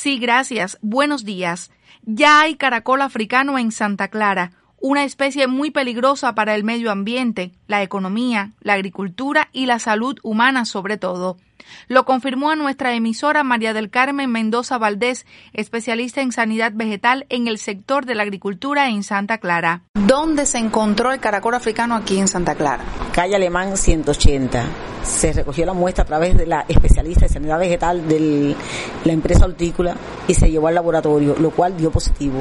Sí, gracias. Buenos días. Ya hay caracol africano en Santa Clara, una especie muy peligrosa para el medio ambiente, la economía, la agricultura y la salud humana sobre todo. Lo confirmó a nuestra emisora María del Carmen Mendoza Valdés, especialista en sanidad vegetal en el sector de la agricultura en Santa Clara. ¿Dónde se encontró el caracol africano aquí en Santa Clara? Calle Alemán 180. Se recogió la muestra a través de la especialista de sanidad vegetal de la empresa hortícola y se llevó al laboratorio, lo cual dio positivo.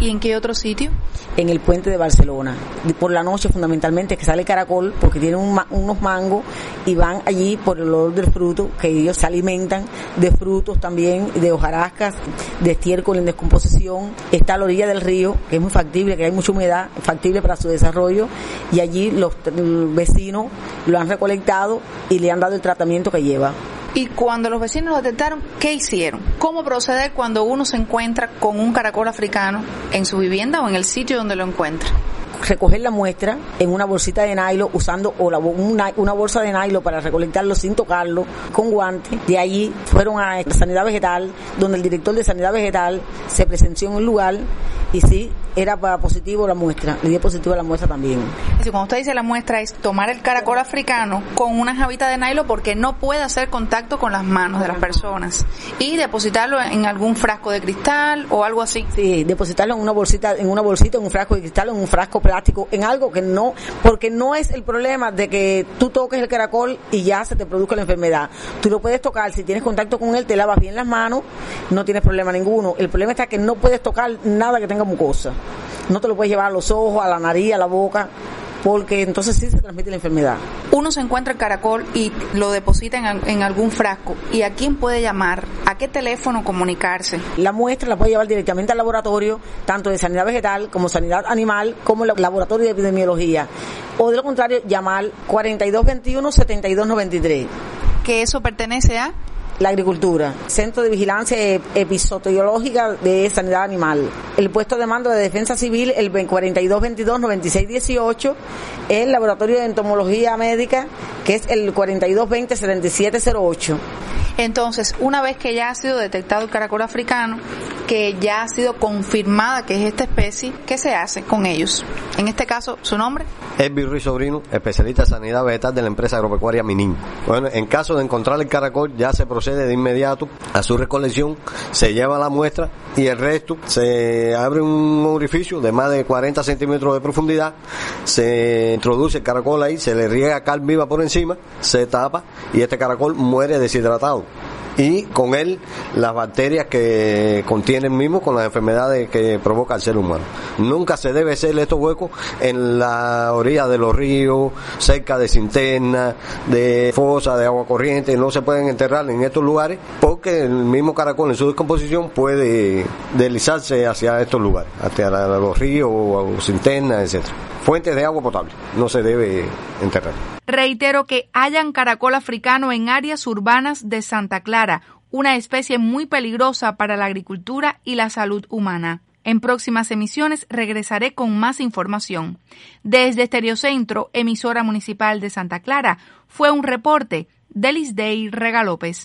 ¿Y en qué otro sitio? En el puente de Barcelona. Por la noche fundamentalmente que sale caracol porque tienen unos mangos y van allí por el olor del fruto, que ellos se alimentan de frutos también, de hojarascas, de estiércol en descomposición. Está a la orilla del río, que es muy factible, que hay mucha humedad, factible para su desarrollo, y allí los vecinos lo han recolectado y le han dado el tratamiento que lleva. Y cuando los vecinos lo detectaron, ¿qué hicieron? ¿Cómo proceder cuando uno se encuentra con un caracol africano en su vivienda o en el sitio donde lo encuentra? Recoger la muestra en una bolsita de nylon usando o una, una, bolsa de nylon para recolectarlo sin tocarlo con guantes. De allí fueron a Sanidad Vegetal, donde el director de Sanidad Vegetal se presenció en el lugar y sí, era positivo la muestra, le dio positivo la muestra también. cuando usted dice la muestra es tomar el caracol africano con una jabita de nylon porque no puede hacer contacto con las manos de las personas y depositarlo en algún frasco de cristal o algo así. Sí, depositarlo en una bolsita, en una bolsita, en un frasco de cristal, en un frasco plástico, en algo que no, porque no es el problema de que tú toques el caracol y ya se te produzca la enfermedad. Tú lo puedes tocar, si tienes contacto con él, te lavas bien las manos, no tienes problema ninguno. El problema está que no puedes tocar nada que tenga mucosa. No te lo puedes llevar a los ojos, a la nariz, a la boca, porque entonces sí se transmite la enfermedad. Uno se encuentra el caracol y lo deposita en, algún frasco. ¿Y a quién puede llamar? ¿A qué teléfono comunicarse? La muestra la puede llevar directamente al laboratorio, tanto de sanidad vegetal como sanidad animal, como el laboratorio de epidemiología. O de lo contrario, llamar 4221-7293. ¿Que eso pertenece a? La agricultura, Centro de Vigilancia Episotológica de Sanidad Animal, el puesto de mando de Defensa Civil, el 4222-9618, el Laboratorio de Entomología Médica, que es el 4220-7708. Entonces, una vez que ya ha sido detectado el caracol africano, que ya ha sido confirmada que es esta especie, ¿qué se hace con ellos? En este caso, ¿su nombre? Es Ruiz Sobrino, especialista en sanidad vegetal de la empresa agropecuaria Minin. Bueno, en caso de encontrar el caracol, ya se procede de inmediato a su recolección, se lleva la muestra y el resto se abre un orificio de más de 40 centímetros de profundidad, se introduce el caracol ahí, se le riega cal viva por encima, se tapa y este caracol muere deshidratado y con él las bacterias que contienen mismo con las enfermedades que provoca el ser humano. Nunca se debe hacer estos huecos en la orilla de los ríos, cerca de cinternas, de fosas, de agua corriente, no se pueden enterrar en estos lugares porque el mismo caracol en su descomposición puede deslizarse hacia estos lugares, hacia los ríos o cinternas, etcétera. Fuentes de agua potable, no se debe enterrar. Reitero que hayan caracol africano en áreas urbanas de Santa Clara, una especie muy peligrosa para la agricultura y la salud humana. En próximas emisiones regresaré con más información. Desde Estereocentro, emisora municipal de Santa Clara, fue un reporte de Lisdey Regalópez.